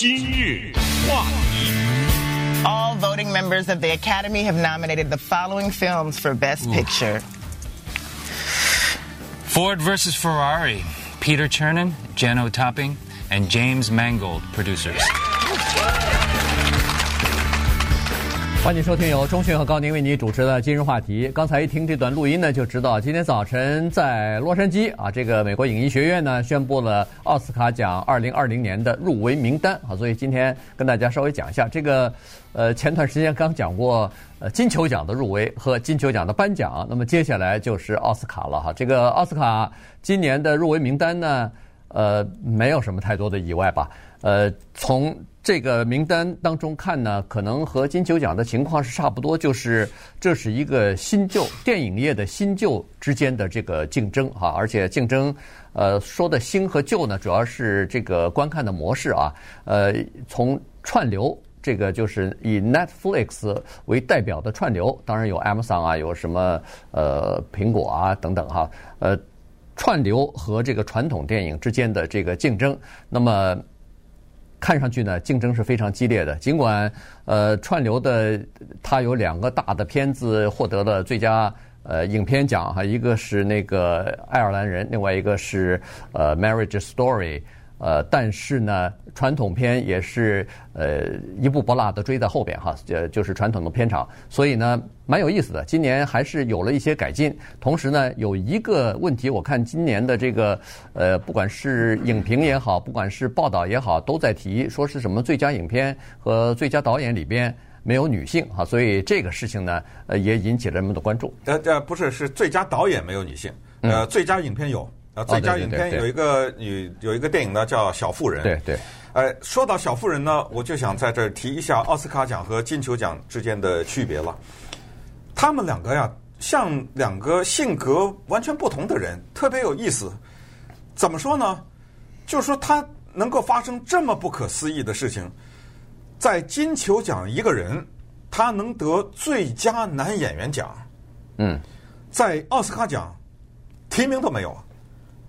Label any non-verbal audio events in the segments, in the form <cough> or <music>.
今日话题。All voting members of the Academy have nominated the following films for Best Picture. Ford versus Ferrari. Peter Chernin, Jano Topping, and James Mangold, producers. 欢迎收听由钟迅和高宁为你主持的今日话题。刚才一听这段录音呢，就知道今天早晨在洛杉矶啊，这个美国影艺学院呢宣布了奥斯卡奖2020年的入围名单啊，所以今天跟大家稍微讲一下这个。呃，前段时间刚讲过呃金球奖的入围和金球奖的颁奖，那么接下来就是奥斯卡了哈。这个奥斯卡今年的入围名单呢，呃，没有什么太多的意外吧？呃，从这个名单当中看呢，可能和金球奖的情况是差不多，就是这是一个新旧电影业的新旧之间的这个竞争哈，而且竞争呃说的新和旧呢，主要是这个观看的模式啊，呃，从串流这个就是以 Netflix 为代表的串流，当然有 Amazon 啊，有什么呃苹果啊等等哈，呃，串流和这个传统电影之间的这个竞争，那么。看上去呢，竞争是非常激烈的。尽管呃，串流的它有两个大的片子获得了最佳呃影片奖哈，一个是那个爱尔兰人，另外一个是呃 Marriage Story。呃，但是呢，传统片也是呃一步不落的追在后边哈，呃，就是传统的片场，所以呢，蛮有意思的。今年还是有了一些改进，同时呢，有一个问题，我看今年的这个呃，不管是影评也好，不管是报道也好，都在提说是什么最佳影片和最佳导演里边没有女性哈，所以这个事情呢，呃，也引起了人们的关注。呃呃，不是，是最佳导演没有女性，呃，最佳影片有。啊，最佳影片有一个女有一个电影呢，叫《小妇人》。对对。哎，说到《小妇人》呢，我就想在这儿提一下奥斯卡奖和金球奖之间的区别了。他们两个呀，像两个性格完全不同的人，特别有意思。怎么说呢？就是说他能够发生这么不可思议的事情，在金球奖一个人他能得最佳男演员奖，嗯，在奥斯卡奖提名都没有。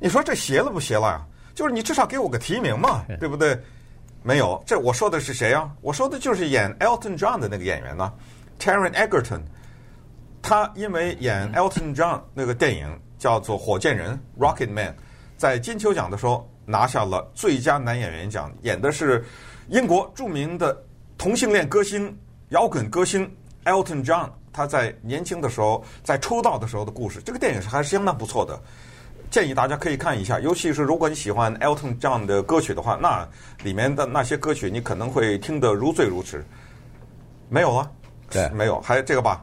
你说这邪了不邪了呀？就是你至少给我个提名嘛，对不对？没有，这我说的是谁啊？我说的就是演 Elton John 的那个演员呢，Taron Egerton。他因为演 Elton John 那个电影叫做《火箭人》（Rocket Man），在金球奖的时候拿下了最佳男演员奖，演的是英国著名的同性恋歌星、摇滚歌星 Elton John。他在年轻的时候，在出道的时候的故事。这个电影是还是相当不错的。建议大家可以看一下，尤其是如果你喜欢 Elton John 的歌曲的话，那里面的那些歌曲你可能会听得如醉如痴。没有啊？对，没有。还有这个吧，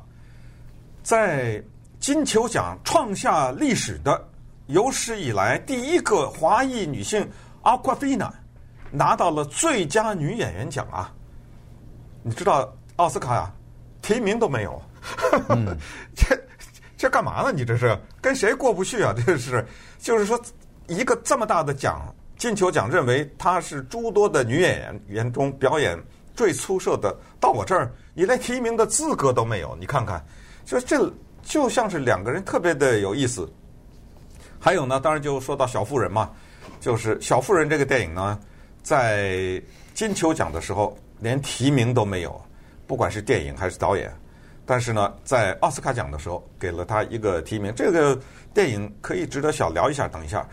在金球奖创下历史的有史以来第一个华裔女性 Aquafina 拿到了最佳女演员奖啊！你知道奥斯卡呀，提名都没有。嗯，这。<laughs> 这干嘛呢？你这是跟谁过不去啊？<laughs> 这是，就是说，一个这么大的奖，金球奖认为她是诸多的女演员中表演最出色的，到我这儿，你连提名的资格都没有。你看看，就这就像是两个人特别的有意思。还有呢，当然就说到《小妇人》嘛，就是《小妇人》这个电影呢，在金球奖的时候连提名都没有，不管是电影还是导演。但是呢，在奥斯卡奖的时候给了他一个提名，这个电影可以值得小聊一下。等一下，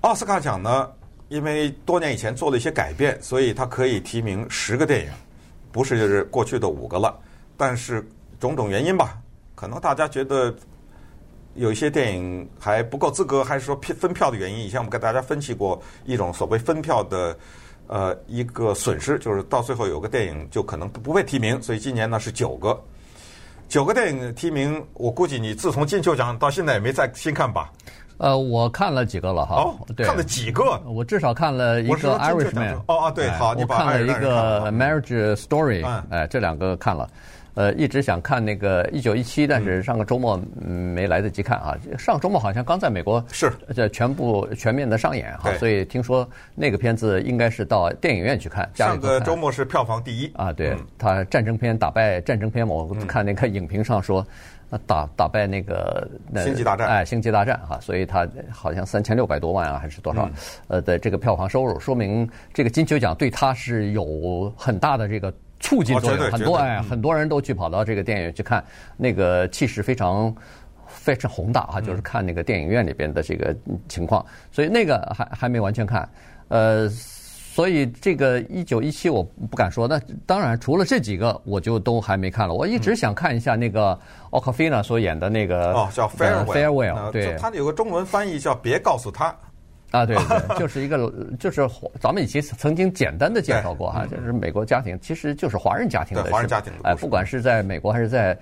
奥斯卡奖呢，因为多年以前做了一些改变，所以它可以提名十个电影，不是就是过去的五个了。但是种种原因吧，可能大家觉得有一些电影还不够资格，还是说票分票的原因。以前我们跟大家分析过一种所谓分票的呃一个损失，就是到最后有个电影就可能不被提名，所以今年呢是九个。九个电影提名，我估计你自从金球奖到现在也没再新看吧？呃，我看了几个了哈。哦，对，看了几个？我至少看了一个《Irishman》。哦哦，对，好，我看了一个《Marriage Story》。哎，这两个看了。呃，一直想看那个一九一七，但是上个周末没来得及看啊。上周末好像刚在美国是这全部全面的上演哈，所以听说那个片子应该是到电影院去看。上个周末是票房第一啊，对，他战争片打败战争片，我看那个影评上说。打打败那个那星际大战，哎，星际大战哈，所以他好像三千六百多万啊，还是多少？呃的这个票房收入，说明这个金球奖对他是有很大的这个促进作用。很多哎，很多人都去跑到这个电影院去看，那个气势非常非常宏大啊，就是看那个电影院里边的这个情况。所以那个还还没完全看，呃。所以这个一九一七我不敢说，那当然除了这几个我就都还没看了。我一直想看一下那个奥卡菲娜所演的那个哦，叫呃，Farewell，对，它有个中文翻译叫别告诉他啊，对对，<laughs> 就是一个就是咱们以前曾经简单的介绍过哈，就是美国家庭其实就是华人家庭的华人家庭哎，不管是在美国还是在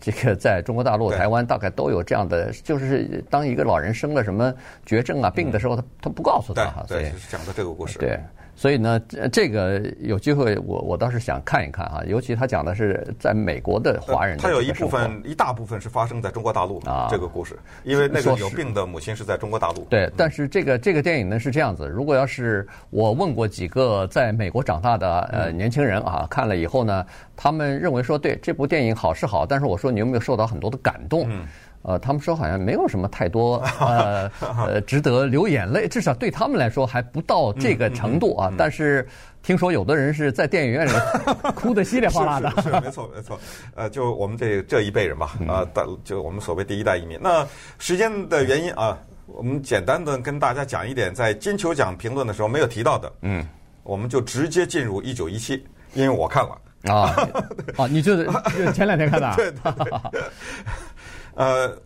这个在中国大陆、台湾，大概都有这样的，就是当一个老人生了什么绝症啊病的时候，他他不告诉他哈，对，讲的这个故事，对。所以呢，这个有机会我我倒是想看一看啊，尤其他讲的是在美国的华人的。他有一部分一大部分是发生在中国大陆啊，这个故事，因为那个有病的母亲是在中国大陆。对，但是这个这个电影呢是这样子，如果要是我问过几个在美国长大的呃年轻人啊，看了以后呢，他们认为说对这部电影好是好，但是我说你有没有受到很多的感动？嗯。呃，他们说好像没有什么太多 <laughs> 呃呃值得流眼泪，至少对他们来说还不到这个程度啊。但是听说有的人是在电影院里 <laughs> 哭得稀里哗啦的。是，是，是没错没错。呃，就我们这这一辈人吧，啊，就我们所谓第一代移民。那时间的原因啊，我们简单的跟大家讲一点，在金球奖评论的时候没有提到的。嗯，我们就直接进入一九一七，因为我看了啊啊，你就是 <laughs> 前两天看的？对对对。呃，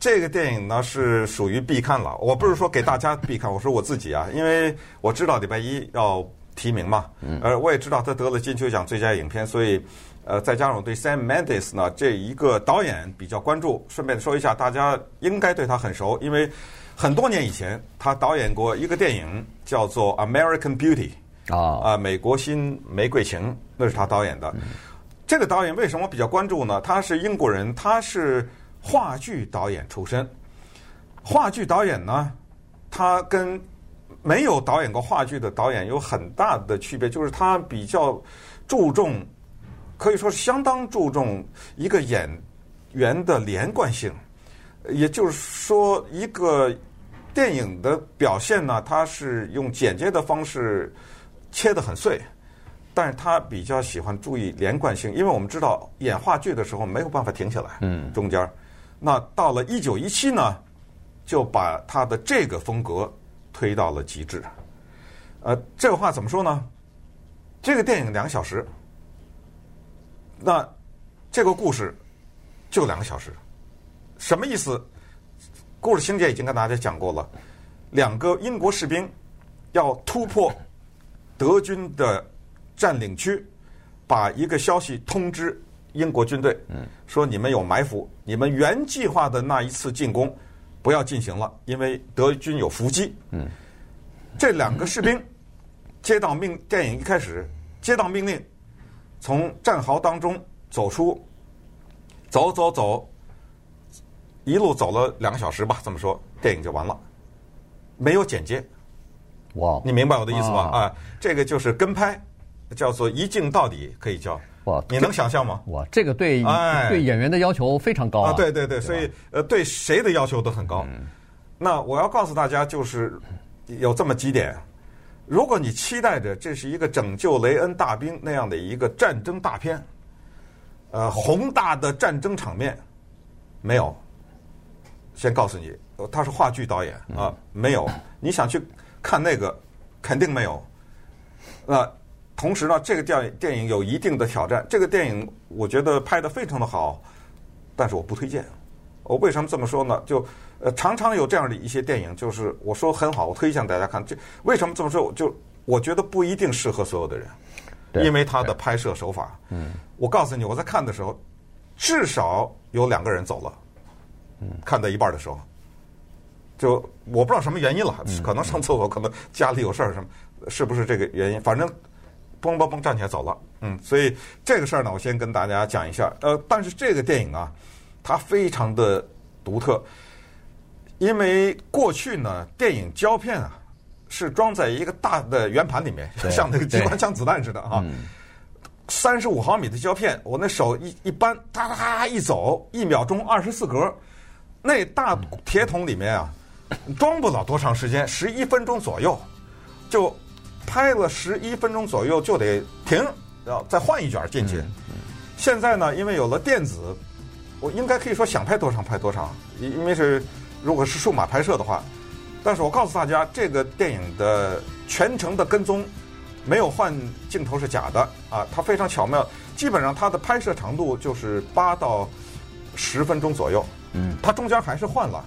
这个电影呢是属于必看了。我不是说给大家必看，我说我自己啊，因为我知道礼拜一要提名嘛，呃，我也知道他得了金球奖最佳影片，所以呃，再加上我对 Sam Mendes 呢这一个导演比较关注。顺便说一下，大家应该对他很熟，因为很多年以前他导演过一个电影叫做《American Beauty》啊，啊，美国新玫瑰情，那是他导演的。这个导演为什么比较关注呢？他是英国人，他是。话剧导演出身，话剧导演呢，他跟没有导演过话剧的导演有很大的区别，就是他比较注重，可以说是相当注重一个演员的连贯性，也就是说，一个电影的表现呢，它是用剪接的方式切得很碎，但是他比较喜欢注意连贯性，因为我们知道演话剧的时候没有办法停下来，嗯，中间。那到了一九一七呢，就把他的这个风格推到了极致。呃，这个话怎么说呢？这个电影两个小时，那这个故事就两个小时，什么意思？故事情节已经跟大家讲过了，两个英国士兵要突破德军的占领区，把一个消息通知。英国军队说：“你们有埋伏，你们原计划的那一次进攻不要进行了，因为德军有伏击。”嗯，这两个士兵 <laughs> 接到命，电影一开始接到命令，从战壕当中走出，走走走，一路走了两个小时吧，这么说，电影就完了，没有剪接。哇，你明白我的意思吧？啊，这个就是跟拍，叫做一镜到底，可以叫。哇，你能想象吗？哇，这个对对演员的要求非常高啊！对对对，所以呃，对谁的要求都很高。那我要告诉大家，就是有这么几点：如果你期待着这是一个拯救雷恩大兵那样的一个战争大片，呃，宏大的战争场面没有。先告诉你，他是话剧导演啊，没有。你想去看那个，肯定没有。那。同时呢，这个电影电影有一定的挑战。这个电影我觉得拍得非常的好，但是我不推荐。我为什么这么说呢？就呃，常常有这样的一些电影，就是我说很好，我推荐大家看。这为什么这么说？就我觉得不一定适合所有的人，因为他的拍摄手法。嗯，我告诉你，我在看的时候，至少有两个人走了。嗯，看到一半的时候，就我不知道什么原因了，可能上厕所，可能家里有事儿什么，是不是这个原因？反正。嘣嘣嘣，站起来走了。嗯，所以这个事儿呢，我先跟大家讲一下。呃，但是这个电影啊，它非常的独特，因为过去呢，电影胶片啊是装在一个大的圆盘里面，像那个机关枪子弹似的啊。三十五毫米的胶片，我那手一一扳，哒哒一走，一秒钟二十四格，那大铁桶里面啊，装不了多长时间，十一分钟左右，就拍了十一分钟左右就得停，要再换一卷进去。现在呢，因为有了电子，我应该可以说想拍多长拍多长，因为是如果是数码拍摄的话，但是我告诉大家，这个电影的全程的跟踪。没有换镜头是假的啊，它非常巧妙。基本上它的拍摄长度就是八到十分钟左右。嗯，它中间还是换了，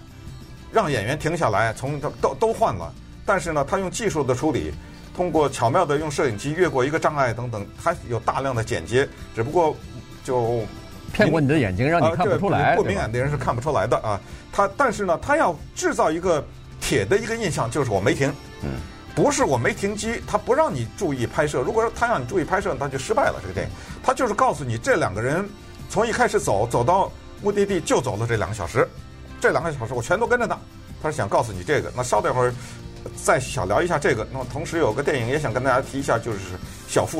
让演员停下来，从都都都换了。但是呢，它用技术的处理，通过巧妙的用摄影机越过一个障碍等等，它有大量的剪接。只不过就骗过你的眼睛，让你看不出来。不敏感的人是看不出来的啊。他但是呢，他要制造一个铁的一个印象，就是我没停。嗯。不是我没停机，他不让你注意拍摄。如果说他让你注意拍摄，那就失败了。这个电影，他就是告诉你，这两个人从一开始走走到目的地就走了这两个小时，这两个小时我全都跟着他。他是想告诉你这个。那稍等一会儿再小聊一下这个。那么同时有个电影也想跟大家提一下，就是《小妇人》。